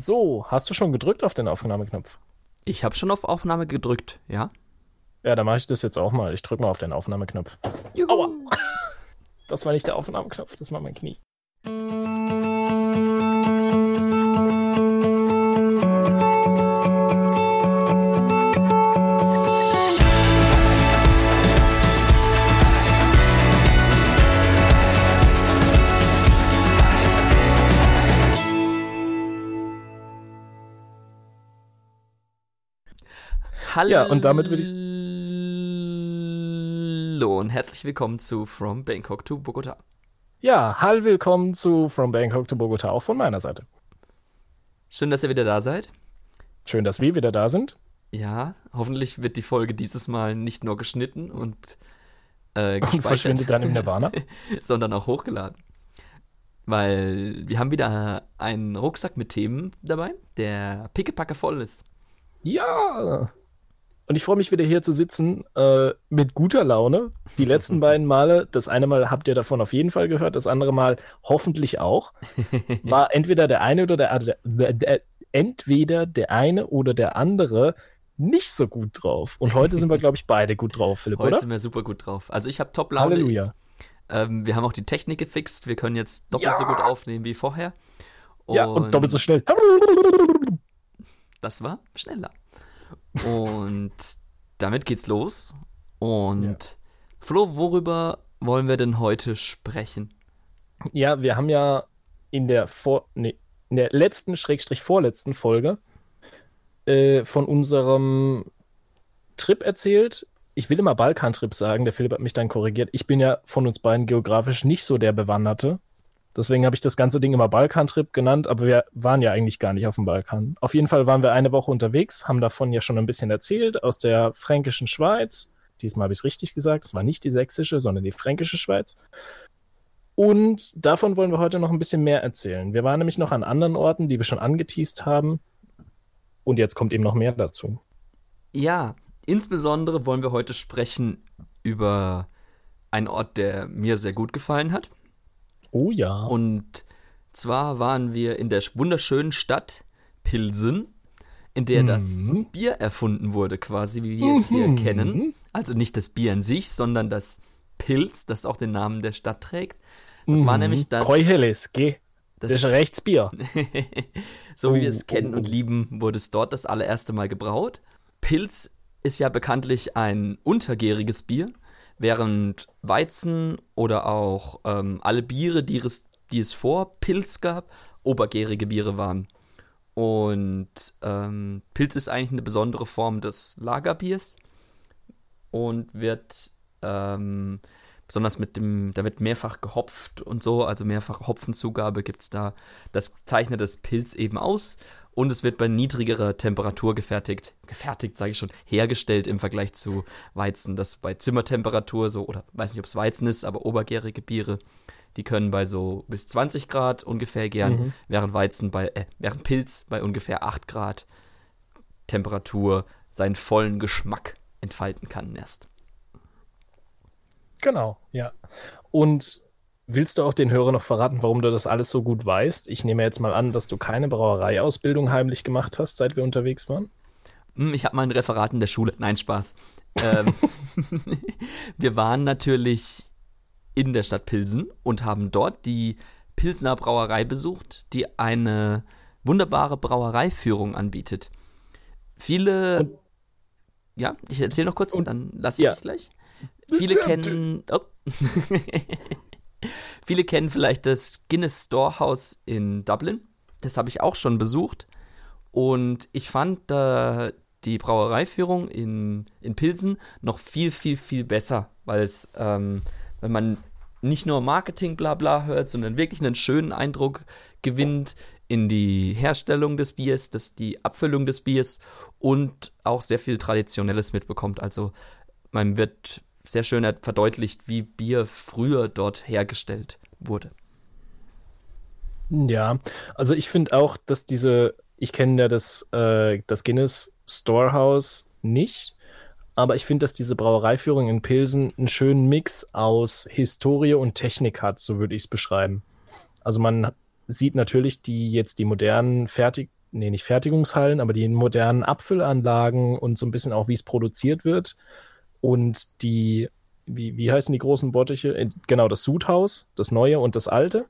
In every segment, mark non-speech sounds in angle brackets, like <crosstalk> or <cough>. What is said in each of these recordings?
So, hast du schon gedrückt auf den Aufnahmeknopf? Ich habe schon auf Aufnahme gedrückt, ja? Ja, dann mache ich das jetzt auch mal. Ich drücke mal auf den Aufnahmeknopf. Juhu. Aua! Das war nicht der Aufnahmeknopf, das war mein Knie. Hallo Ja, und damit würde ich- Hallo und herzlich willkommen zu From Bangkok to Bogota. Ja, hallo, willkommen zu From Bangkok to Bogota, auch von meiner Seite. Schön, dass ihr wieder da seid. Schön, dass wir wieder da sind. Ja, hoffentlich wird die Folge dieses Mal nicht nur geschnitten und, äh, Und verschwindet dann im Nirvana. <laughs> sondern auch hochgeladen. Weil wir haben wieder einen Rucksack mit Themen dabei, der pickepacke voll ist. Ja! Und ich freue mich wieder hier zu sitzen äh, mit guter Laune. Die letzten <laughs> beiden Male, das eine Mal habt ihr davon auf jeden Fall gehört, das andere Mal hoffentlich auch, <laughs> war entweder der eine oder der, der, der entweder der eine oder der andere nicht so gut drauf. Und heute sind wir, glaube ich, beide gut drauf, Philipp, Heute oder? sind wir super gut drauf. Also ich habe Top-Laune. Halleluja. Ähm, wir haben auch die Technik gefixt. Wir können jetzt doppelt Ja. so gut aufnehmen wie vorher. Ja, und doppelt so schnell. Das war schneller. Und damit geht's los. Und Flo, worüber wollen wir denn heute sprechen? Ja, wir haben ja in der, vor, nee, in der letzten, Schrägstrich vorletzten Folge äh, von unserem Trip erzählt. Ich will immer Balkantrip sagen, der Philipp hat mich dann korrigiert. Ich bin ja von uns beiden geografisch nicht so der Bewanderte. Deswegen habe ich das ganze Ding immer Balkantrip genannt, aber wir waren ja eigentlich gar nicht auf dem Balkan. Auf jeden Fall waren wir eine Woche unterwegs, haben davon ja schon ein bisschen erzählt, aus der fränkischen Schweiz. Diesmal habe ich es richtig gesagt, es war nicht die sächsische, sondern die fränkische Schweiz. Und davon wollen wir heute noch ein bisschen mehr erzählen. Wir waren nämlich noch an anderen Orten, die wir schon angeteased haben. Und jetzt kommt eben noch mehr dazu. Ja, insbesondere wollen wir heute sprechen über einen Ort, der mir sehr gut gefallen hat. Oh ja. Und zwar waren wir in der wunderschönen Stadt Pilsen, in der das Mhm. Bier erfunden wurde, quasi wie wir es hier Mhm. kennen. Also nicht das Bier an sich, sondern das Pilz, das auch den Namen der Stadt trägt. Das war nämlich das, Keuheles, geh. das Das ist Rechtsbier. <laughs> so wie wir Oh, es kennen oh, und oh. lieben, wurde es dort das allererste Mal gebraut. Pilz ist ja bekanntlich ein untergäriges Bier, während Weizen oder auch ähm, alle Biere, die es, die es vor Pilz gab, obergärige Biere waren. Und ähm, Pilz ist eigentlich eine besondere Form des Lagerbiers und wird ähm, besonders mit dem, da wird mehrfach gehopft und so, also mehrfache Hopfenzugabe gibt es da. Das zeichnet das Pilz eben aus und es wird bei niedrigerer Temperatur gefertigt. Gefertigt, sage ich schon, hergestellt im Vergleich zu Weizen. Das bei Zimmertemperatur so, oder weiß nicht, ob es Weizen ist, aber obergärige Biere, die können bei so bis 20 Grad ungefähr gern, während Weizen bei, äh, während Pilz bei ungefähr 8 Grad Temperatur seinen vollen Geschmack entfalten kann erst. Genau, ja. Und willst du auch den Hörern noch verraten, warum du das alles so gut weißt? Ich nehme jetzt mal an, dass du keine Brauereiausbildung heimlich gemacht hast, seit wir unterwegs waren. Hm, Ich habe mein Referat in der Schule. Nein, Spaß. ähm, <laughs> wir waren natürlich in der Stadt Pilsen und haben dort die Pilsner Brauerei besucht, die eine wunderbare Brauereiführung anbietet. Viele. Und- ja, ich erzähle noch kurz und, dann lasse ich ja. dich gleich. Viele kennen. Oh. <laughs> Viele kennen vielleicht das Guinness Storehouse in Dublin. Das habe ich auch schon besucht. Und ich fand äh, die Brauereiführung in, in Pilsen noch viel, viel, viel besser, weil es, ähm, wenn man nicht nur Marketing bla bla hört, sondern wirklich einen schönen Eindruck gewinnt in die Herstellung des Biers, das, die Abfüllung des Biers und auch sehr viel Traditionelles mitbekommt. Also man wird sehr schön verdeutlicht, wie Bier früher dort hergestellt wurde. Ja, also ich finde auch, dass diese, ich kenne ja das, äh, das Guinness Storehouse nicht, aber ich finde, dass diese Brauereiführung in Pilsen einen schönen Mix aus Historie und Technik hat, so würde ich es beschreiben. Also man sieht natürlich die jetzt die modernen fertig nee, nicht Fertigungshallen, aber die modernen Abfüllanlagen und so ein bisschen auch, wie es produziert wird. Und die, wie, wie heißen die großen Bottiche? Äh, genau, das Sudhaus, das neue und das alte.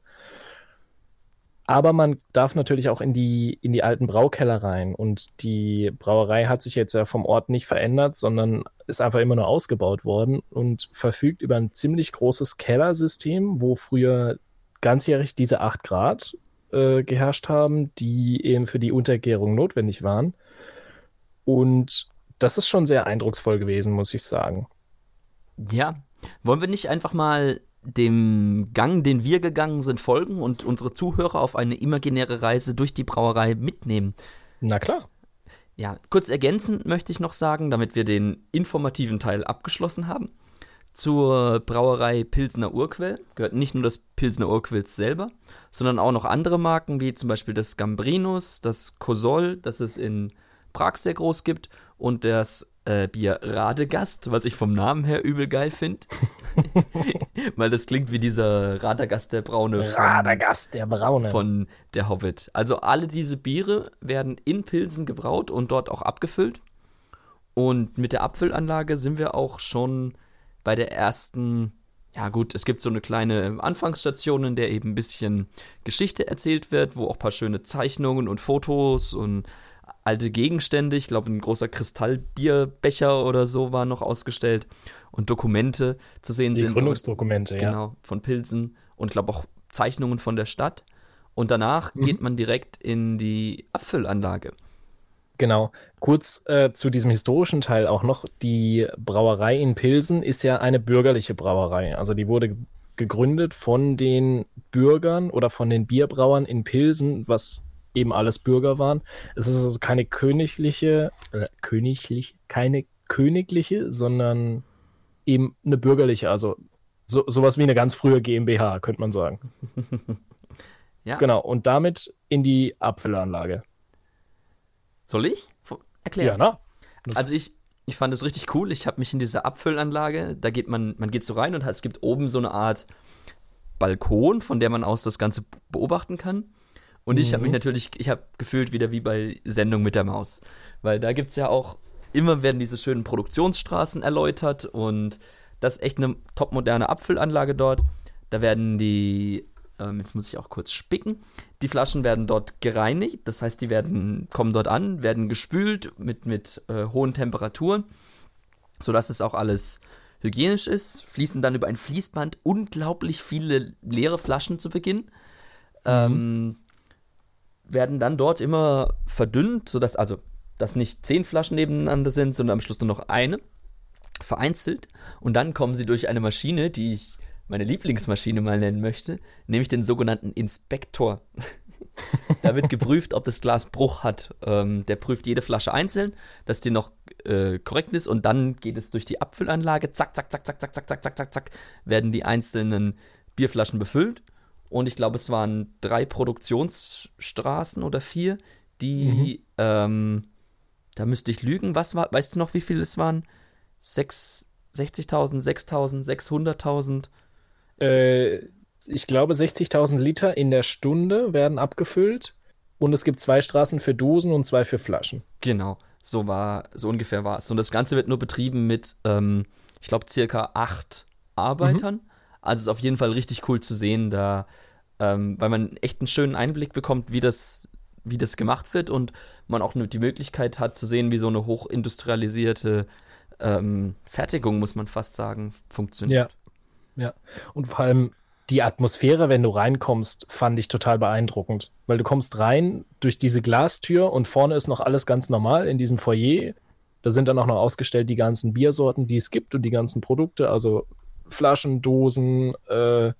Aber man darf natürlich auch in die, in die alten Braukeller rein. Und die Brauerei hat sich jetzt ja vom Ort nicht verändert, sondern ist einfach immer nur ausgebaut worden und verfügt über ein ziemlich großes Kellersystem, wo früher ganzjährig diese 8 Grad äh, geherrscht haben, die eben für die Untergärung notwendig waren. Und das ist schon sehr eindrucksvoll gewesen, muss ich sagen. Ja, wollen wir nicht einfach mal dem Gang, den wir gegangen sind, folgen und unsere Zuhörer auf eine imaginäre Reise durch die Brauerei mitnehmen. Na klar. Ja, kurz ergänzend möchte ich noch sagen, damit wir den informativen Teil abgeschlossen haben. Zur Brauerei Pilsner Urquell gehört nicht nur das Pilsner Urquell selber, sondern auch noch andere Marken, wie zum Beispiel das Gambrinus, das Kosol, das es in Prag sehr groß gibt, und das äh, Bier Radegast, was ich vom Namen her übel geil finde. <laughs> Weil das klingt wie dieser Radagast der Braune. Von, Radagast der Braune. Von der Hobbit. Also alle diese Biere werden in Pilsen gebraut und dort auch abgefüllt. Und mit der Abfüllanlage sind wir auch schon bei der ersten ja gut, es gibt so eine kleine Anfangsstation, in der eben ein bisschen Geschichte erzählt wird, wo auch ein paar schöne Zeichnungen und Fotos und alte Gegenstände, ich glaube ein großer Kristallbierbecher oder so war noch ausgestellt und Dokumente zu sehen Die sind. Gründungsdokumente, ja. Genau, von Pilsen und ich glaube auch Zeichnungen von der Stadt. Und danach mhm. geht man direkt in die Abfüllanlage. Genau. Kurz äh, zu diesem historischen Teil auch noch. Die Brauerei in Pilsen ist ja eine bürgerliche Brauerei. Also die wurde gegründet von den Bürgern oder von den Bierbrauern in Pilsen, was eben alles Bürger waren. Es ist also keine königliche, äh, königlich, keine königliche, sondern eben eine bürgerliche, also so, sowas wie eine ganz frühe GmbH, könnte man sagen. <laughs> ja. Genau, und damit in die Apfelanlage. Soll ich erklären? Ja, na. Also ich, ich fand es richtig cool. Ich habe mich in dieser Abfüllanlage, da geht man, man geht so rein und es gibt oben so eine Art Balkon, von der man aus das Ganze beobachten kann. Und mhm. ich habe mich natürlich, ich habe gefühlt wieder wie bei Sendung mit der Maus. Weil da gibt es ja auch, immer werden diese schönen Produktionsstraßen erläutert und das ist echt eine topmoderne Abfüllanlage dort. Da werden die, ähm, jetzt muss ich auch kurz spicken, die Flaschen werden dort gereinigt, das heißt, die werden, kommen dort an, werden gespült mit, mit äh, hohen Temperaturen, sodass es auch alles hygienisch ist, fließen dann über ein Fließband unglaublich viele leere Flaschen zu Beginn. Mhm. Ähm, werden dann dort immer verdünnt, sodass also dass nicht zehn Flaschen nebeneinander sind, sondern am Schluss nur noch eine, vereinzelt. Und dann kommen sie durch eine Maschine, die ich meine Lieblingsmaschine mal nennen möchte, nämlich den sogenannten Inspektor. da wird geprüft, ob das Glas Bruch hat. Ähm, der prüft jede Flasche einzeln, dass die noch äh, korrekt ist und dann geht es durch die Abfüllanlage. Zack, zack, zack, zack, zack, zack, zack, zack, zack, zack, werden die einzelnen Bierflaschen befüllt und ich glaube, es waren drei Produktionsstraßen oder vier, die, mhm. ähm, da müsste ich lügen, was war, weißt du noch, wie viele es waren? 60.000, 6.000, 600.000? Äh, ich glaube, 60.000 Liter in der Stunde werden abgefüllt und es gibt zwei Straßen für Dosen und zwei für Flaschen. Genau, so war, so ungefähr war es. Und das Ganze wird nur betrieben mit, ähm, ich glaube, circa acht Arbeitern. Mhm. Also es ist auf jeden Fall richtig cool zu sehen, da, ähm, weil man echt einen schönen Einblick bekommt, wie das, wie das gemacht wird und man auch nur die Möglichkeit hat zu sehen, wie so eine hochindustrialisierte ähm, Fertigung, muss man fast sagen, funktioniert. Ja. ja. Und vor allem die Atmosphäre, wenn du reinkommst, fand ich total beeindruckend. Weil du kommst rein durch diese Glastür und vorne ist noch alles ganz normal in diesem Foyer. Da sind dann auch noch ausgestellt die ganzen Biersorten, die es gibt und die ganzen Produkte, also Flaschen, Dosen, äh,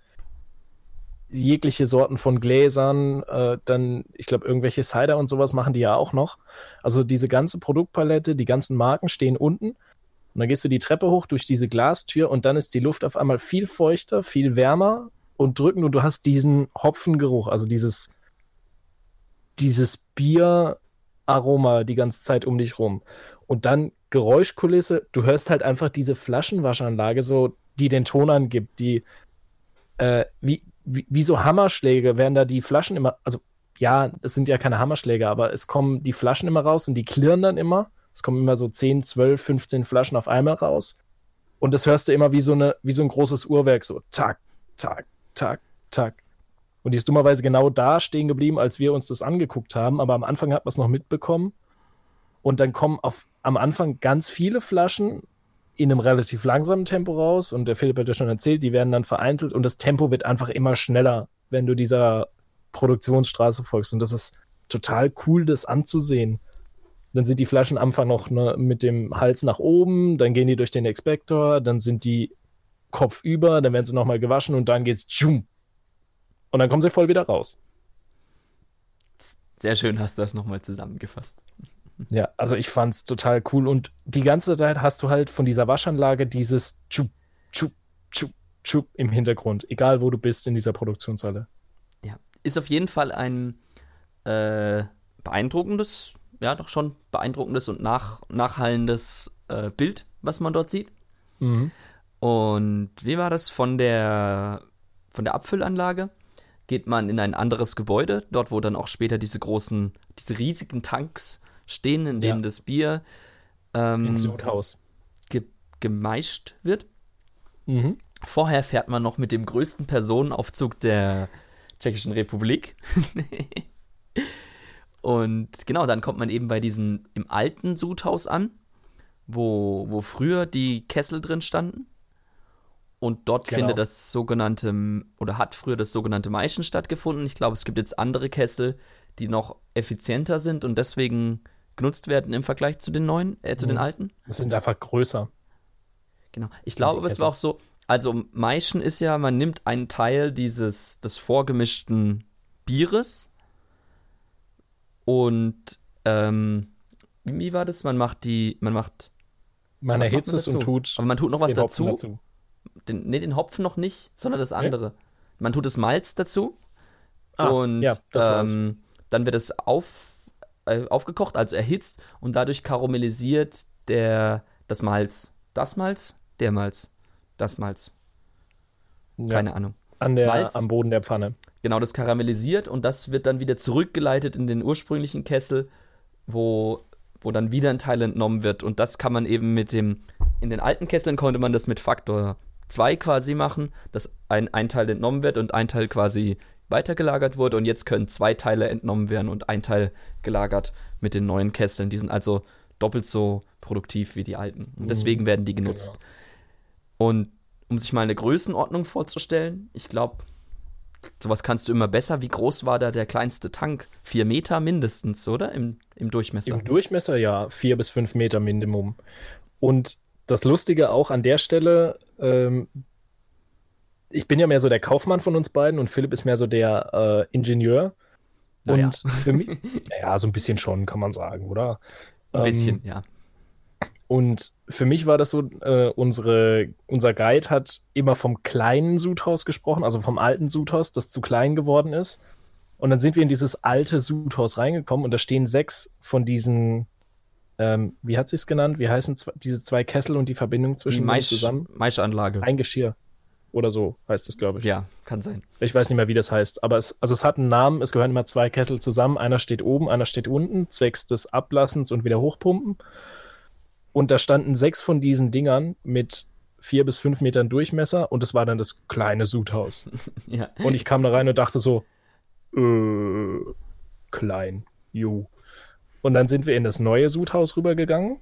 jegliche Sorten von Gläsern, äh, dann, ich glaube, irgendwelche Cider und sowas machen die ja auch noch. Also diese ganze Produktpalette, die ganzen Marken stehen unten. Und dann gehst du die Treppe hoch durch diese Glastür und dann ist die Luft auf einmal viel feuchter, viel wärmer und drückend und du hast diesen Hopfengeruch, also dieses, dieses Bieraroma die ganze Zeit um dich rum. Und dann Geräuschkulisse, du hörst halt einfach diese Flaschenwaschanlage so die den Ton angibt, die äh, wie, wie, wie, so Hammerschläge werden da die Flaschen immer, also ja, es sind ja keine Hammerschläge, aber es kommen die Flaschen immer raus und die klirren dann immer. Es kommen immer so 10, 12, 15 Flaschen auf einmal raus. Und das hörst du immer wie so, eine, wie so ein großes Uhrwerk, so tak, tak, tak, tak. Und die ist dummerweise genau da stehen geblieben, als wir uns das angeguckt haben. Aber am Anfang hat man es noch mitbekommen. Und dann kommen auf, am Anfang ganz viele Flaschen in einem relativ langsamen Tempo raus. Und der Philipp hat ja schon erzählt, die werden dann vereinzelt. Und das Tempo wird einfach immer schneller, wenn du dieser Produktionsstraße folgst. Und das ist total cool, das anzusehen. Dann sind die Flaschen am Anfang noch ne, mit dem Hals nach oben, dann gehen die durch den Expektor, dann sind die kopfüber, dann werden sie nochmal gewaschen und dann geht's tschum. Und dann kommen sie voll wieder raus. Sehr schön hast du das nochmal zusammengefasst. Ja, also ich fand's total cool und die ganze Zeit hast du halt von dieser Waschanlage dieses Tschup, Tschup, Tschup, Tschup im Hintergrund, egal wo du bist in dieser Produktionshalle. Ja, ist auf jeden Fall ein äh, beeindruckendes ja, doch schon beeindruckendes und nach, nachhallendes äh, Bild, was man dort sieht. Mhm. Und wie war das von der, von der Abfüllanlage? Geht man in ein anderes Gebäude, dort wo dann auch später diese großen, diese riesigen Tanks stehen, in denen ja. das Bier ähm, ge gemeischt wird. Mhm. Vorher fährt man noch mit dem größten Personenaufzug der Tschechischen Republik. <laughs> Und genau, dann kommt man eben bei diesem im alten Sudhaus an, wo, wo früher die Kessel drin standen. Und dort genau. findet das sogenannte, oder hat früher das sogenannte Maischen stattgefunden. Ich glaube, es gibt jetzt andere Kessel, die noch effizienter sind und deswegen genutzt werden im Vergleich zu den neuen, äh, zu mhm. den alten. Es sind einfach größer. Genau. Ich glaube, es war auch so, also Maischen ist ja, man nimmt einen Teil dieses, des vorgemischten Bieres und ähm, wie war das? Man macht die, man macht. Man erhitzt es und tut. Aber man tut noch was dazu. dazu. Den, nee, den Hopfen noch nicht, sondern das andere. Okay. Man tut das Malz dazu. Ah, und ja, ähm, dann wird es auf, äh, aufgekocht, also erhitzt und dadurch karamellisiert der, das Malz. Das Malz? Der Malz. Das Malz. Keine ja, Ahnung. An der, Malz, am Boden der Pfanne. Genau, das karamellisiert und das wird dann wieder zurückgeleitet in den ursprünglichen Kessel, wo, wo dann wieder ein Teil entnommen wird. Und das kann man eben mit dem, in den alten Kesseln konnte man das mit Faktor 2 quasi machen, dass ein, ein Teil entnommen wird und ein Teil quasi weitergelagert wurde. Und jetzt können zwei Teile entnommen werden und ein Teil gelagert mit den neuen Kesseln. Die sind also doppelt so produktiv wie die alten. Und mhm. deswegen werden die genutzt. Genau. Und um sich mal eine Größenordnung vorzustellen, ich glaube, sowas kannst du immer besser. Wie groß war da der kleinste Tank? Vier Meter mindestens, oder? Im, im Durchmesser. Im Durchmesser ja, vier bis fünf Meter Minimum. Und das Lustige auch an der Stelle, ähm, ich bin ja mehr so der Kaufmann von uns beiden und Philipp ist mehr so der äh, Ingenieur. Und ja. für mich, <laughs> ja, so ein bisschen schon, kann man sagen, oder? Ein bisschen, ähm, ja. Und für mich war das so, äh, unsere, unser Guide hat immer vom kleinen Sudhaus gesprochen, also vom alten Sudhaus, das zu klein geworden ist. Und dann sind wir in dieses alte Sudhaus reingekommen und da stehen sechs von diesen, ähm, wie hat sie es genannt? Wie heißen diese zwei Kessel und die Verbindung zwischen die Maisch, zusammen? Maischanlage. Ein Geschirr. Oder so heißt es, glaube ich. Ja, kann sein. Ich weiß nicht mehr, wie das heißt. Aber es, also es hat einen Namen, es gehören immer zwei Kessel zusammen. Einer steht oben, einer steht unten, zwecks des Ablassens und wieder hochpumpen. Und da standen sechs von diesen Dingern mit vier bis fünf Metern Durchmesser und es war dann das kleine Sudhaus. <laughs> ja. Und ich kam da rein und dachte so, äh, klein, jo. Und dann sind wir in das neue Sudhaus rübergegangen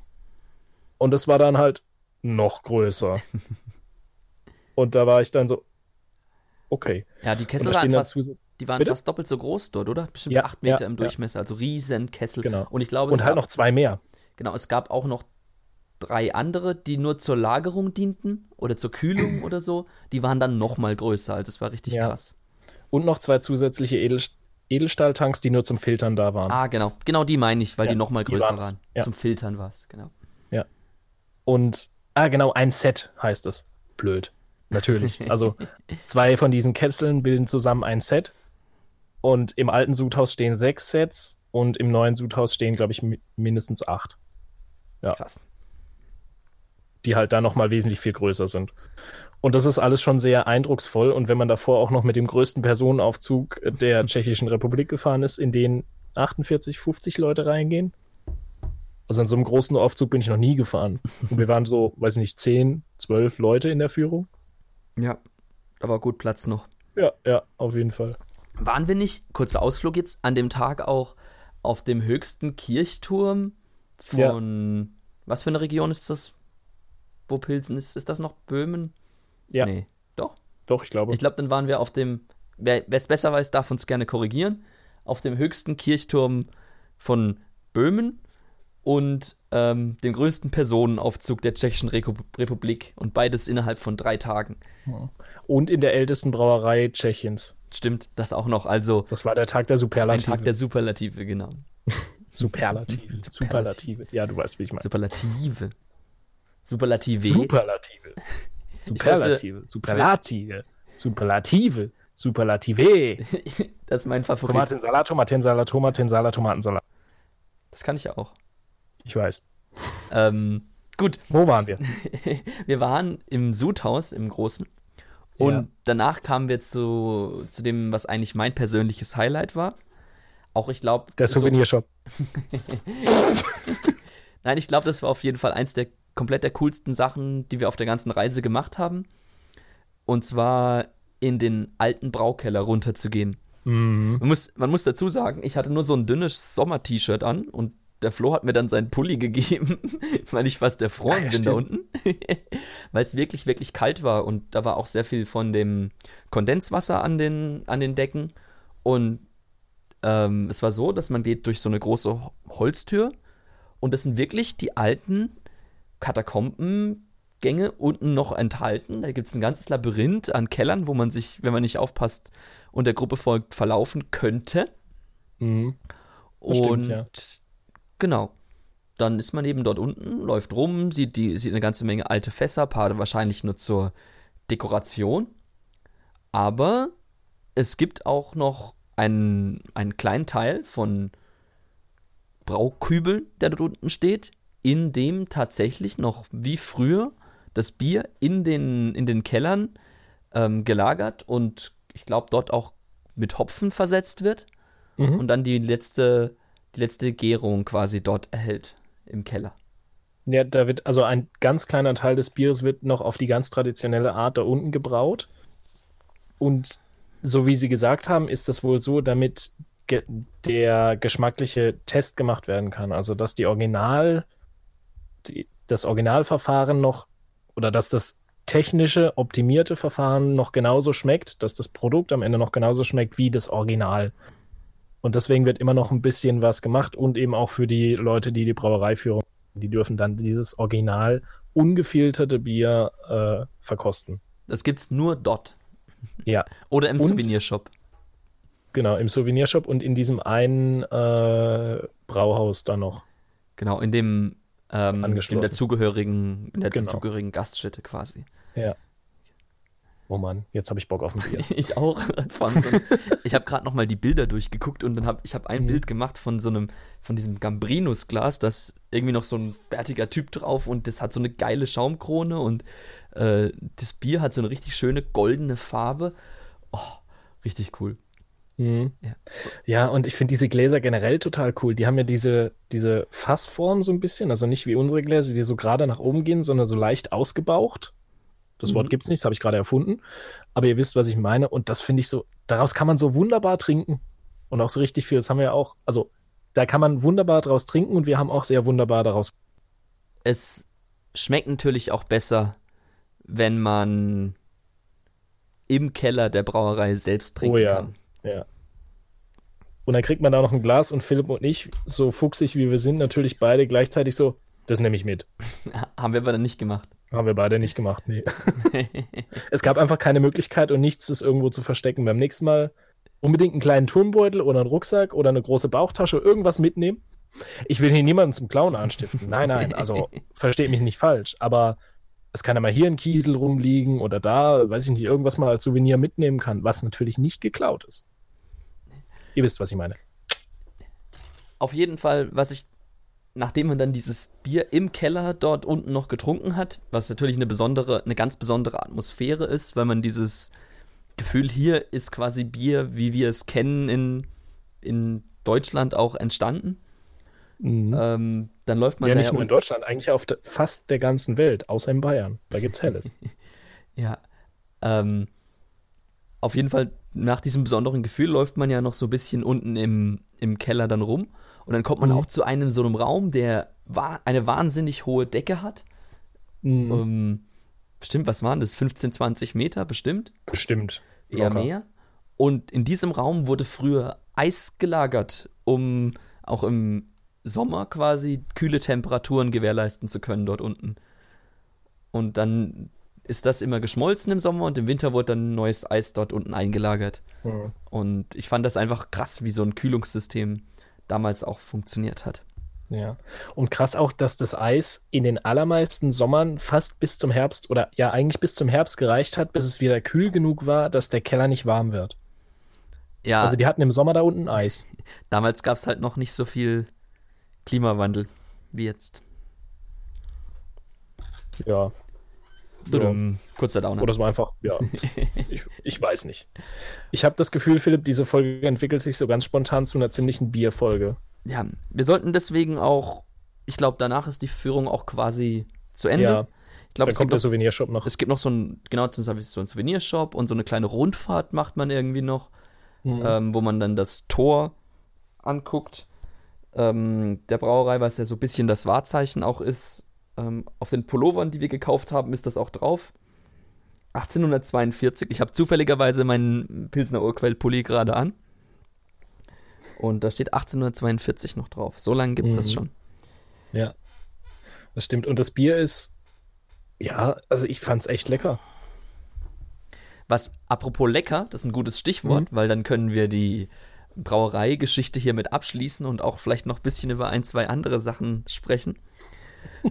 und es war dann halt noch größer. <laughs> und da war ich dann so, okay. Ja, die Kessel waren fast, die waren fast doppelt so groß dort, oder? Bestimmt ja, acht Meter ja, im Durchmesser, ja. also riesen Kessel. Genau. Und ich glaube, und halt gab, noch zwei mehr. Genau, es gab auch noch drei andere, die nur zur Lagerung dienten oder zur Kühlung <clears throat> oder so, die waren dann noch mal größer. Also das war richtig ja. krass. Und noch zwei zusätzliche Edel Edelstahltanks, die nur zum Filtern da waren. Ah, genau. Genau die meine ich, weil die noch mal größer waren. Ja. Zum Filtern war es, genau. Ja. Und, ah, genau, ein Set heißt es. Blöd. Natürlich. <laughs> Also zwei von diesen Kesseln bilden zusammen ein Set. Und im alten Sudhaus stehen sechs Sets und im neuen Sudhaus stehen, glaube ich, mindestens acht. Ja. Krass die halt da nochmal wesentlich viel größer sind. Und das ist alles schon sehr eindrucksvoll. Und wenn man davor auch noch mit dem größten Personenaufzug der <laughs> Tschechischen Republik gefahren ist, in den 48, 50 Leute reingehen. Also in so einem großen Aufzug bin ich noch nie gefahren. Und wir waren so, weiß ich nicht, 10, 12 Leute in der Führung. Ja, war gut Platz noch. Ja, ja, auf jeden Fall. Waren wir nicht, kurzer Ausflug jetzt, an dem Tag auch auf dem höchsten Kirchturm von, ja. was für eine Region ist das? Wo Pilsen ist? Ist das noch Böhmen? Ja. Nee, doch. Doch, ich glaube. Ich glaube, dann waren wir auf dem, wer es besser weiß, darf uns gerne korrigieren, auf dem höchsten Kirchturm von Böhmen und ähm, dem größten Personenaufzug der Tschechischen Republik und beides innerhalb von drei Tagen. Und in der ältesten Brauerei Tschechiens. Stimmt, das auch noch. Also das war der Tag der Superlative. Ein Tag der Superlative, genau. <laughs> Superlative. Superlative. Ja, du weißt, wie ich meine. Superlative. Superlative. Superlative. <laughs> Superlative. Superlative. Superlative. Superlative. <laughs> das ist mein Favorit. Tomatensalat, Tomatensalat, Tomatensalat, Tomatensalat. Das kann ich ja auch. Ich weiß. Ähm, gut. Wo waren wir? <laughs> wir waren im Sudhaus, im Großen. Und ja. danach kamen wir zu, zu dem, was eigentlich mein persönliches Highlight war. Auch ich glaube. Der Souvenirshop. So <laughs> Nein, ich glaube, das war auf jeden Fall eins der komplett der coolsten Sachen, die wir auf der ganzen Reise gemacht haben. Und zwar in den alten Braukeller runterzugehen. Mhm. Man, muss, man muss dazu sagen, ich hatte nur so ein dünnes Sommer-T-Shirt an und der Flo hat mir dann seinen Pulli gegeben, <laughs> weil ich fast erfroren ja, bin stimmt. da unten. <laughs> weil es wirklich, wirklich kalt war und da war auch sehr viel von dem Kondenswasser an den, an den Decken. Und ähm, es war so, dass man geht durch so eine große Holztür und das sind wirklich die alten Katakombengänge unten noch enthalten. Da gibt es ein ganzes Labyrinth an Kellern, wo man sich, wenn man nicht aufpasst und der Gruppe folgt, verlaufen könnte. Mhm. Und stimmt, ja. Genau. Dann ist man eben dort unten, läuft rum, sieht, die, sieht eine ganze Menge alte Fässer, paar wahrscheinlich nur zur Dekoration. Aber es gibt auch noch einen, einen kleinen Teil von Braukübeln, der dort unten steht, in dem tatsächlich noch wie früher das Bier in den, in den Kellern ähm, gelagert und ich glaube dort auch mit Hopfen versetzt wird mhm. und dann die letzte, die letzte Gärung quasi dort erhält im Keller. Ja, da wird also ein ganz kleiner Teil des Bieres wird noch auf die ganz traditionelle Art da unten gebraut. Und so wie Sie gesagt haben, ist das wohl so, damit ge der geschmackliche Test gemacht werden kann. Also, dass die Original, die, das Originalverfahren noch oder dass das technische, optimierte Verfahren noch genauso schmeckt, dass das Produkt am Ende noch genauso schmeckt wie das Original. Und deswegen wird immer noch ein bisschen was gemacht und eben auch für die Leute, die die Brauerei führen, die dürfen dann dieses Original ungefilterte Bier äh, verkosten. Das gibt's nur dort. Ja. <laughs> Oder im und, Souvenirshop. Genau, im Souvenirshop und in diesem einen äh, Brauhaus da noch. Genau, in dem, ähm, in dazugehörigen, in der genau. dazugehörigen Gaststätte quasi. Ja. Oh Mann, jetzt habe ich Bock auf ein Bier. <laughs> ich auch. So, <laughs> ich habe gerade noch mal die Bilder durchgeguckt und dann habe ich habe ein mhm. Bild gemacht von so einem von diesem Gambrinus Glas, das irgendwie noch so ein bärtiger Typ drauf und das hat so eine geile Schaumkrone und äh, das Bier hat so eine richtig schöne goldene Farbe. Oh, richtig cool. Mhm. Ja. ja, und ich finde diese Gläser generell total cool. Die haben ja diese, diese Fassform so ein bisschen, also nicht wie unsere Gläser, die so gerade nach oben gehen, sondern so leicht ausgebaucht. Das mhm. Wort gibt es nicht, das habe ich gerade erfunden. Aber ihr wisst, was ich meine. Und das finde ich so, daraus kann man so wunderbar trinken. Und auch so richtig viel. Das haben wir ja auch, also da kann man wunderbar daraus trinken und wir haben auch sehr wunderbar daraus. Es schmeckt natürlich auch besser, wenn man im Keller der Brauerei selbst trinken oh ja. kann. Ja. Und dann kriegt man da noch ein Glas und Philipp und ich, so fuchsig wie wir sind, natürlich beide gleichzeitig so, das nehme ich mit. <laughs> Haben wir aber dann nicht gemacht. Haben wir beide nicht gemacht, nee. <laughs> es gab einfach keine Möglichkeit und nichts, das irgendwo zu verstecken. Beim nächsten Mal unbedingt einen kleinen Turmbeutel oder einen Rucksack oder eine große Bauchtasche, irgendwas mitnehmen. Ich will hier niemanden zum Klauen anstiften. <laughs> Nein, nein, also versteht mich nicht falsch, aber es kann ja mal hier ein Kiesel rumliegen oder da, weiß ich nicht, irgendwas mal als Souvenir mitnehmen kann, was natürlich nicht geklaut ist. Ihr wisst, was ich meine. Auf jeden Fall, was ich nachdem man dann dieses Bier im Keller dort unten noch getrunken hat, was natürlich eine besondere, eine ganz besondere Atmosphäre ist, weil man dieses Gefühl hier ist quasi Bier, wie wir es kennen in, in Deutschland auch entstanden. Mhm. Ähm, dann läuft man ja nicht nur in Deutschland, eigentlich auf de, fast der ganzen Welt, außer in Bayern. Da gibt's Helles. <laughs> ja. Ähm, auf jeden Fall, nach diesem besonderen Gefühl läuft man ja noch so ein bisschen unten im, im Keller dann rum. Und dann kommt man mhm. auch zu einem so einem Raum, der eine wahnsinnig hohe Decke hat. Mhm. Um, ähm, bestimmt, was waren das? 15, 20 Meter, bestimmt? Bestimmt. Eher Locker. mehr. Und in diesem Raum wurde früher Eis gelagert, um auch im Sommer quasi kühle Temperaturen gewährleisten zu können dort unten. Und dann ist das immer geschmolzen im Sommer und im Winter wurde dann neues Eis dort unten eingelagert. Mhm. Und ich fand das einfach krass, wie so ein Kühlungssystem damals auch funktioniert hat. Ja. Und krass auch, dass das Eis in den allermeisten Sommern fast bis zum Herbst oder ja eigentlich bis zum Herbst gereicht hat, bis es wieder kühl genug war, dass der Keller nicht warm wird. Ja. Also die hatten im Sommer da unten Eis. <laughs> Damals gab es halt noch nicht so viel Klimawandel wie jetzt. Ja. Dudum. Kurzer Downer. Oder so einfach, ja. <laughs> ich, ich weiß nicht. Ich habe das Gefühl, Philipp, diese Folge entwickelt sich so ganz spontan zu einer ziemlichen Bierfolge. Ja, wir sollten deswegen auch, ich glaube, danach ist die Führung auch quasi zu Ende. Ja. Ich glaube, es kommt der Souvenirshop noch. Es gibt noch so ein, genau, so ein Souvenirshop und so eine kleine Rundfahrt macht man irgendwie noch, mhm. ähm, wo man dann das Tor anguckt ähm, der Brauerei, was ja so ein bisschen das Wahrzeichen auch ist. Ähm, auf den Pullovern, die wir gekauft haben, ist das auch drauf. 1842. Ich habe zufälligerweise meinen Pilsner Urquell-Pulli gerade an. Und da steht 1842 noch drauf. So lange gibt es mhm. das schon. Ja, das stimmt. Und das Bier ist, ja, also ich fand es echt lecker. Was, apropos lecker, das ist ein gutes Stichwort, mhm. weil dann können wir die Brauereigeschichte hiermit abschließen und auch vielleicht noch ein bisschen über ein, zwei andere Sachen sprechen.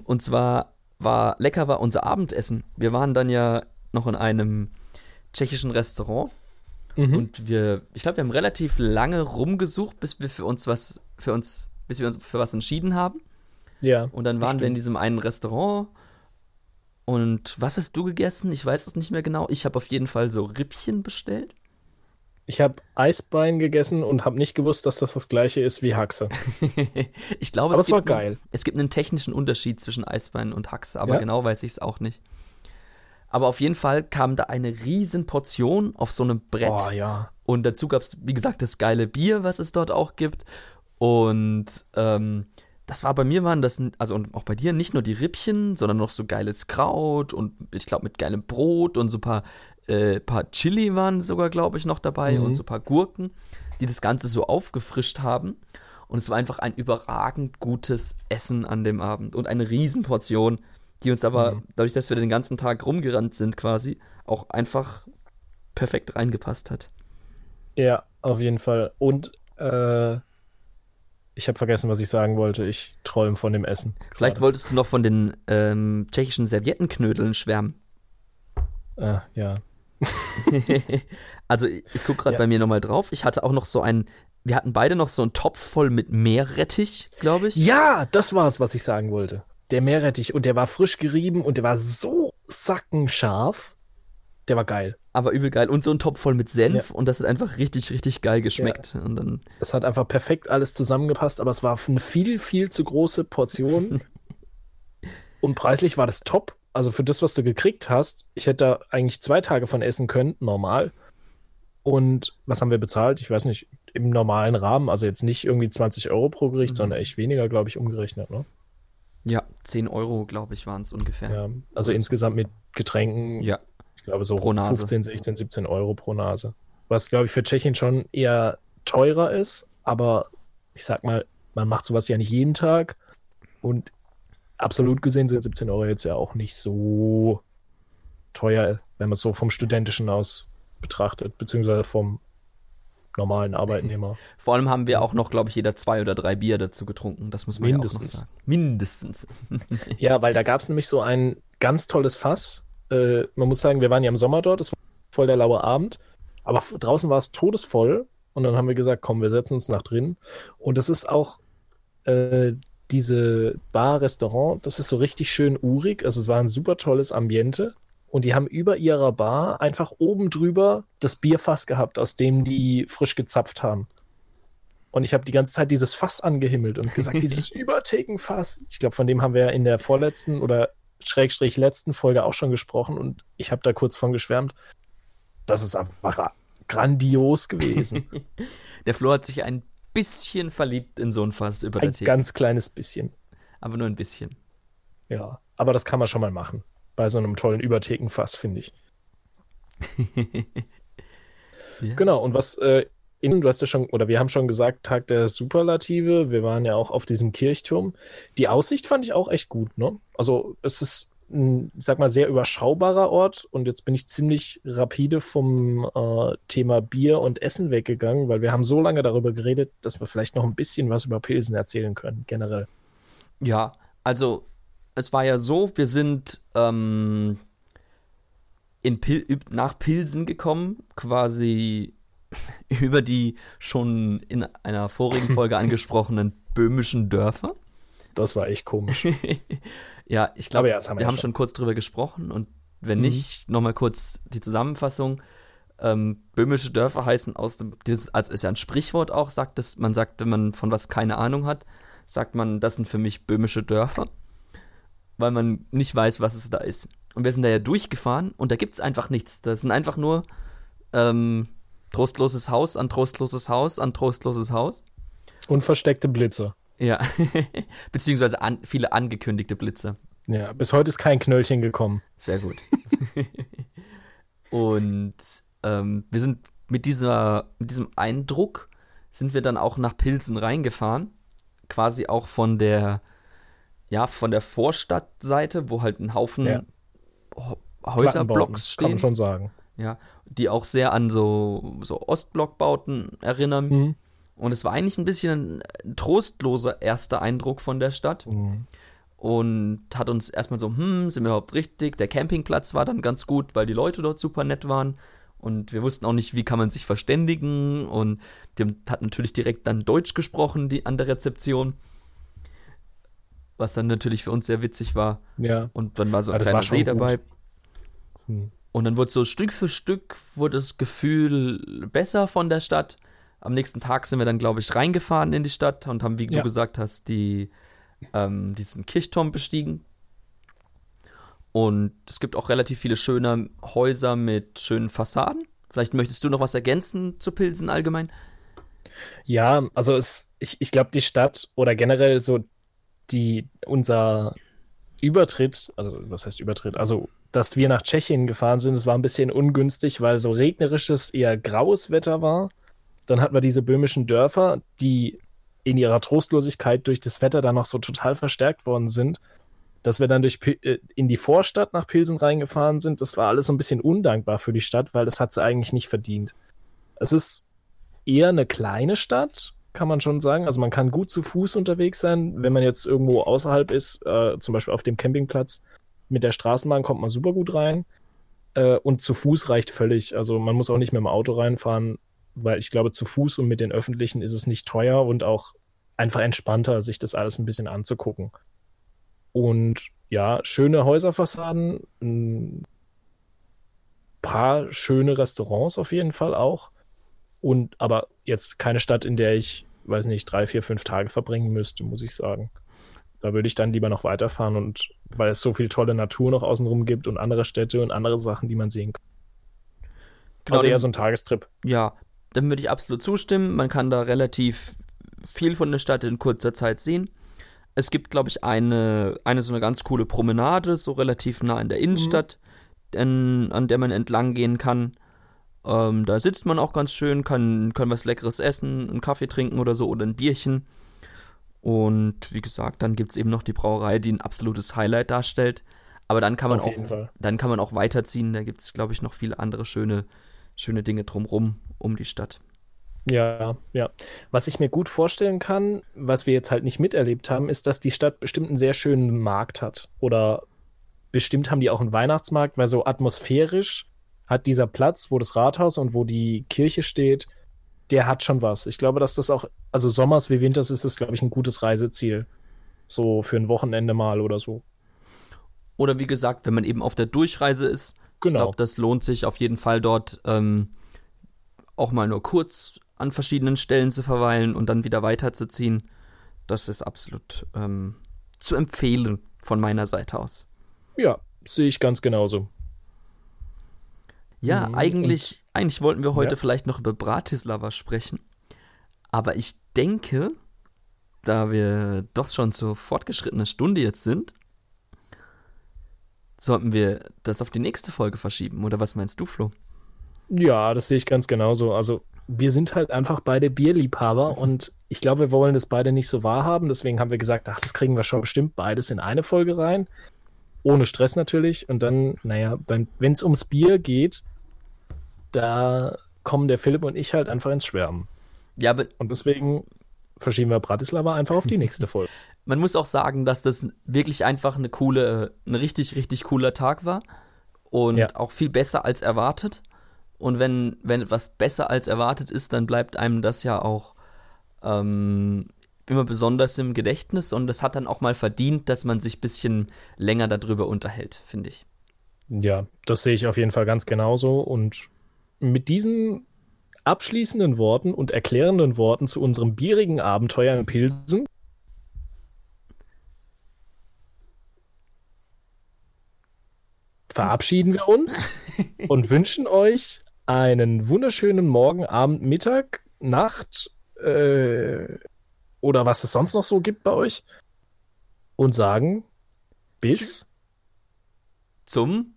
Und zwar war lecker war unser Abendessen. Wir waren dann ja noch in einem tschechischen Restaurant mhm. und wir, ich glaube, wir haben relativ lange rumgesucht, bis wir für uns was, für uns, bis wir uns für was entschieden haben. Ja. Und dann waren bestimmt. wir in diesem einen Restaurant. Und was hast du gegessen? Ich weiß es nicht mehr genau. Ich habe auf jeden Fall so Rippchen bestellt. Ich habe Eisbein gegessen und habe nicht gewusst, dass das das gleiche ist wie Haxe. <laughs> ich glaube, es, gibt einen, es gibt einen technischen Unterschied zwischen Eisbein und Haxe, aber ja? genau weiß ich es auch nicht. Aber auf jeden Fall kam da eine riesen Portion auf so einem Brett. Oh, ja. Und dazu gab es, wie gesagt, das geile Bier, was es dort auch gibt. Und ähm, das war bei mir waren das, also und auch bei dir nicht nur die Rippchen, sondern noch so geiles Kraut und ich glaube mit geilem Brot und so ein paar äh, paar Chili waren sogar, glaube ich, noch dabei mhm. und so ein paar Gurken, die das Ganze so aufgefrischt haben. Und es war einfach ein überragend gutes Essen an dem Abend und eine Riesenportion, die uns aber, mhm. dadurch, dass wir den ganzen Tag rumgerannt sind quasi, auch einfach perfekt reingepasst hat. Ja, auf jeden Fall. Und äh, ich habe vergessen, was ich sagen wollte. Ich träume von dem Essen. Vielleicht gerade. wolltest du noch von den ähm, tschechischen Serviettenknödeln schwärmen. Ah, ja. <laughs> also ich, ich gucke gerade ja. bei mir nochmal drauf. Ich hatte auch noch so einen, wir hatten beide noch so einen Topf voll mit Meerrettich, glaube ich. Ja, das war es, was ich sagen wollte. Der Meerrettich und der war frisch gerieben und der war so sackenscharf. Der war geil. Aber übel geil. Und so ein Topf voll mit Senf ja. und das hat einfach richtig, richtig geil geschmeckt. Ja. Und dann es hat einfach perfekt alles zusammengepasst, aber es war eine viel, viel zu große Portion. <laughs> und preislich war das top also für das, was du gekriegt hast, ich hätte da eigentlich zwei Tage von essen können, normal. Und was haben wir bezahlt? Ich weiß nicht, im normalen Rahmen, also jetzt nicht irgendwie 20 Euro pro Gericht, mhm. sondern echt weniger, glaube ich, umgerechnet, ne? Ja, 10 Euro, glaube ich, waren es ungefähr. Ja, also insgesamt mit Getränken, ja. Ich glaube so pro Nase. 15, 16, 17 Euro pro Nase. Was, glaube ich, für Tschechien schon eher teurer ist, aber ich sag mal, man macht sowas ja nicht jeden Tag. Und absolut gesehen sind 17 Euro jetzt ja auch nicht so teuer, wenn man es so vom Studentischen aus betrachtet, beziehungsweise vom normalen Arbeitnehmer. <laughs> Vor allem haben wir auch noch, glaube ich, jeder zwei oder drei Bier dazu getrunken. Das muss man Mindestens. ja auch noch sagen. Mindestens. ja, weil da gab es nämlich so ein ganz tolles Fass. Äh, man muss sagen, wir waren ja im Sommer dort, es war voll der laue Abend, aber draußen war es todesvoll und dann haben wir gesagt, komm, wir setzen uns nach drin. Und es ist auch äh, diese Bar, Restaurant, das ist so richtig schön urig. Also es war ein super tolles Ambiente. Und die haben über ihrer Bar einfach oben drüber das Bierfass gehabt, aus dem die frisch gezapft haben. Und ich habe die ganze Zeit dieses Fass angehimmelt und gesagt, dieses <laughs> Übertaken-Fass. Ich glaube, von dem haben wir in der vorletzten oder Schrägstrich letzten Folge auch schon gesprochen und ich habe da kurz von geschwärmt. Das ist einfach grandios gewesen. <laughs> der Flo hat sich ein bisschen verliebt in so ein Fass über ein ganz kleines bisschen. Aber nur ein bisschen. Ja, aber das kann man schon mal machen. Bei so einem tollen Überthekenfass, finde ich. <laughs> ja. Genau, und was äh, innen, du hast ja schon, oder wir haben schon gesagt, Tag der Superlative. Wir waren ja auch auf diesem Kirchturm. Die Aussicht fand ich auch echt gut, ne? Also, es ist ein, sag mal, sehr überschaubarer Ort und jetzt bin ich ziemlich rapide vom äh, Thema Bier und Essen weggegangen, weil wir haben so lange darüber geredet, dass wir vielleicht noch ein bisschen was über Pilsen erzählen können, generell. Ja, also es war ja so, wir sind ähm, in Pil nach Pilsen gekommen, quasi <laughs> über die schon in einer vorigen Folge <laughs> angesprochenen böhmischen Dörfer. Das war echt komisch. <laughs> Ja, ich glaube, ja, haben wir, wir haben schon. schon kurz drüber gesprochen und wenn mhm. nicht, nochmal kurz die Zusammenfassung. Ähm, böhmische Dörfer heißen aus dem, dieses, also ist ja ein Sprichwort auch, sagt es, man sagt, wenn man von was keine Ahnung hat, sagt man, das sind für mich böhmische Dörfer, weil man nicht weiß, was es da ist. Und wir sind da ja durchgefahren und da gibt es einfach nichts. Das sind einfach nur ähm, trostloses Haus an trostloses Haus an trostloses Haus. Und versteckte Blitze. Ja, <laughs> beziehungsweise an, viele angekündigte Blitze. Ja, bis heute ist kein Knöllchen gekommen. Sehr gut. <laughs> Und ähm, wir sind mit, dieser, mit diesem Eindruck sind wir dann auch nach Pilsen reingefahren. Quasi auch von der, ja, von der Vorstadtseite, wo halt ein Haufen ja. Häuserblocks stehen. Kann man schon sagen. Ja, die auch sehr an so, so Ostblockbauten erinnern. Mhm. Und es war eigentlich ein bisschen ein trostloser erster Eindruck von der Stadt. Mhm. Und hat uns erstmal so, hm, sind wir überhaupt richtig? Der Campingplatz war dann ganz gut, weil die Leute dort super nett waren. Und wir wussten auch nicht, wie kann man sich verständigen. Und die hat natürlich direkt dann Deutsch gesprochen die, an der Rezeption. Was dann natürlich für uns sehr witzig war. Ja. Und dann war so ein kleiner See dabei. Hm. Und dann wurde so Stück für Stück wurde das Gefühl besser von der Stadt. Am nächsten Tag sind wir dann, glaube ich, reingefahren in die Stadt und haben, wie ja. du gesagt hast, die, ähm, diesen Kirchturm bestiegen. Und es gibt auch relativ viele schöne Häuser mit schönen Fassaden. Vielleicht möchtest du noch was ergänzen zu Pilsen allgemein? Ja, also es, ich, ich glaube, die Stadt oder generell so die, unser Übertritt, also was heißt Übertritt? Also, dass wir nach Tschechien gefahren sind, es war ein bisschen ungünstig, weil so regnerisches, eher graues Wetter war. Dann hatten wir diese böhmischen Dörfer, die in ihrer Trostlosigkeit durch das Wetter dann noch so total verstärkt worden sind, dass wir dann durch äh, in die Vorstadt nach Pilsen reingefahren sind. Das war alles so ein bisschen undankbar für die Stadt, weil das hat sie eigentlich nicht verdient. Es ist eher eine kleine Stadt, kann man schon sagen. Also man kann gut zu Fuß unterwegs sein, wenn man jetzt irgendwo außerhalb ist, äh, zum Beispiel auf dem Campingplatz. Mit der Straßenbahn kommt man super gut rein. Äh, und zu Fuß reicht völlig. Also man muss auch nicht mit dem Auto reinfahren weil ich glaube, zu Fuß und mit den öffentlichen ist es nicht teuer und auch einfach entspannter, sich das alles ein bisschen anzugucken. Und ja, schöne Häuserfassaden, ein paar schöne Restaurants auf jeden Fall auch. Und aber jetzt keine Stadt, in der ich, weiß nicht, drei, vier, fünf Tage verbringen müsste, muss ich sagen. Da würde ich dann lieber noch weiterfahren und weil es so viel tolle Natur noch außenrum gibt und andere Städte und andere Sachen, die man sehen kann. Genau, also eher so ein Tagestrip. Ja, dann würde ich absolut zustimmen. Man kann da relativ viel von der Stadt in kurzer Zeit sehen. Es gibt, glaube ich, eine, eine so eine ganz coole Promenade, so relativ nah in der Innenstadt, mhm. in, an der man entlang gehen kann. Ähm, da sitzt man auch ganz schön, kann, kann was Leckeres essen, einen Kaffee trinken oder so oder ein Bierchen. Und wie gesagt, dann gibt es eben noch die Brauerei, die ein absolutes Highlight darstellt. Aber dann kann man Auf auch, dann kann man auch weiterziehen. Da gibt es, glaube ich, noch viele andere schöne, schöne Dinge drumrum um die Stadt. Ja, ja. Was ich mir gut vorstellen kann, was wir jetzt halt nicht miterlebt haben, ist, dass die Stadt bestimmt einen sehr schönen Markt hat. Oder bestimmt haben die auch einen Weihnachtsmarkt, weil so atmosphärisch hat dieser Platz, wo das Rathaus und wo die Kirche steht, der hat schon was. Ich glaube, dass das auch, also Sommers wie Winters ist das, glaube ich, ein gutes Reiseziel. So für ein Wochenende mal oder so. Oder wie gesagt, wenn man eben auf der Durchreise ist, Genau. ich glaube, das lohnt sich auf jeden Fall dort ähm, auch mal nur kurz an verschiedenen Stellen zu verweilen und dann wieder weiterzuziehen. Das ist absolut ähm, zu empfehlen von meiner Seite aus. Ja, sehe ich ganz genauso. Ja, Mhm, eigentlich, eigentlich wollten wir heute Ja. vielleicht noch über Bratislava sprechen. Aber ich denke, da wir doch schon zur fortgeschrittenen Stunde jetzt sind, sollten wir das auf die nächste Folge verschieben. Oder was meinst du, Flo? Ja, das sehe ich ganz genauso. Also, wir sind halt einfach beide Bierliebhaber und ich glaube, wir wollen das beide nicht so wahrhaben. Deswegen haben wir gesagt, ach, das kriegen wir schon bestimmt beides in eine Folge rein. Ohne Stress natürlich. Und dann, naja, wenn es ums Bier geht, da kommen der Philipp und ich halt einfach ins Schwärmen. Ja, aber Und deswegen verschieben wir Bratislava einfach auf die nächste Folge. <laughs> man muss auch sagen, dass das wirklich einfach eine coole, ein richtig, richtig cooler Tag war. Und Ja. auch viel besser als erwartet. Und wenn, wenn etwas besser als erwartet ist, dann bleibt einem das ja auch ähm, immer besonders im Gedächtnis. Und es hat dann auch mal verdient, dass man sich ein bisschen länger darüber unterhält, finde ich. Ja, das sehe ich auf jeden Fall ganz genauso. Und mit diesen abschließenden Worten und erklärenden Worten zu unserem bierigen Abenteuer in Pilsen. Verabschieden wir uns <laughs> und wünschen euch einen wunderschönen Morgen, Abend, Mittag, Nacht äh, oder was es sonst noch so gibt bei euch. Und sagen bis Zum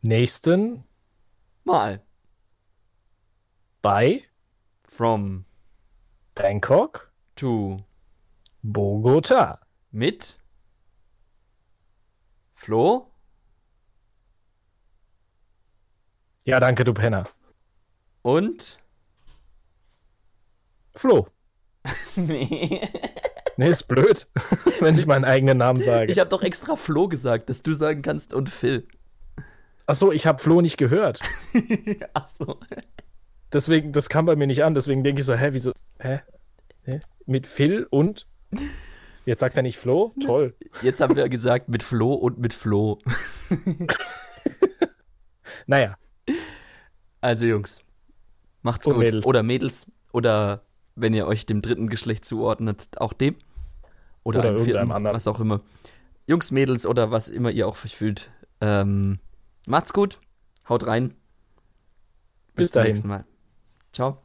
nächsten Mal. bei From Bangkok, to Bogota. mit Flo Ja, danke, du Penner. und Flo. <laughs> nee. Nee, ist blöd, <laughs> wenn ich meinen eigenen Namen sage. Ich habe doch extra Flo gesagt, dass du sagen kannst und Phil. Achso, ich habe Flo nicht gehört. <laughs> Ach so. Deswegen, das kam bei mir nicht an. Deswegen denke ich so, hä, wieso? Hä? hä? Mit Phil und? Jetzt sagt er nicht Flo? <laughs> Toll. Jetzt haben wir gesagt mit Flo und mit Flo. <laughs> Naja, Also Jungs, macht's Und gut. Mädels. Oder Mädels. Oder wenn ihr euch dem dritten Geschlecht zuordnet, auch dem. Oder, Oder einem vierten, anderen. was auch immer. Jungs, Mädels oder was immer ihr auch euch fühlt. Ähm, macht's gut. Haut rein. Bis zum dahin. nächsten Mal. Ciao.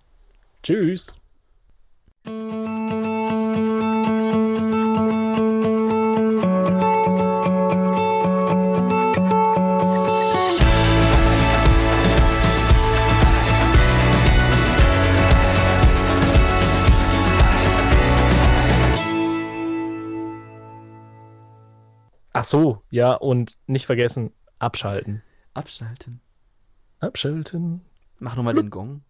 tschüss. Ach so, ja, und nicht vergessen, abschalten. Abschalten. Abschalten. Mach nochmal den Gong.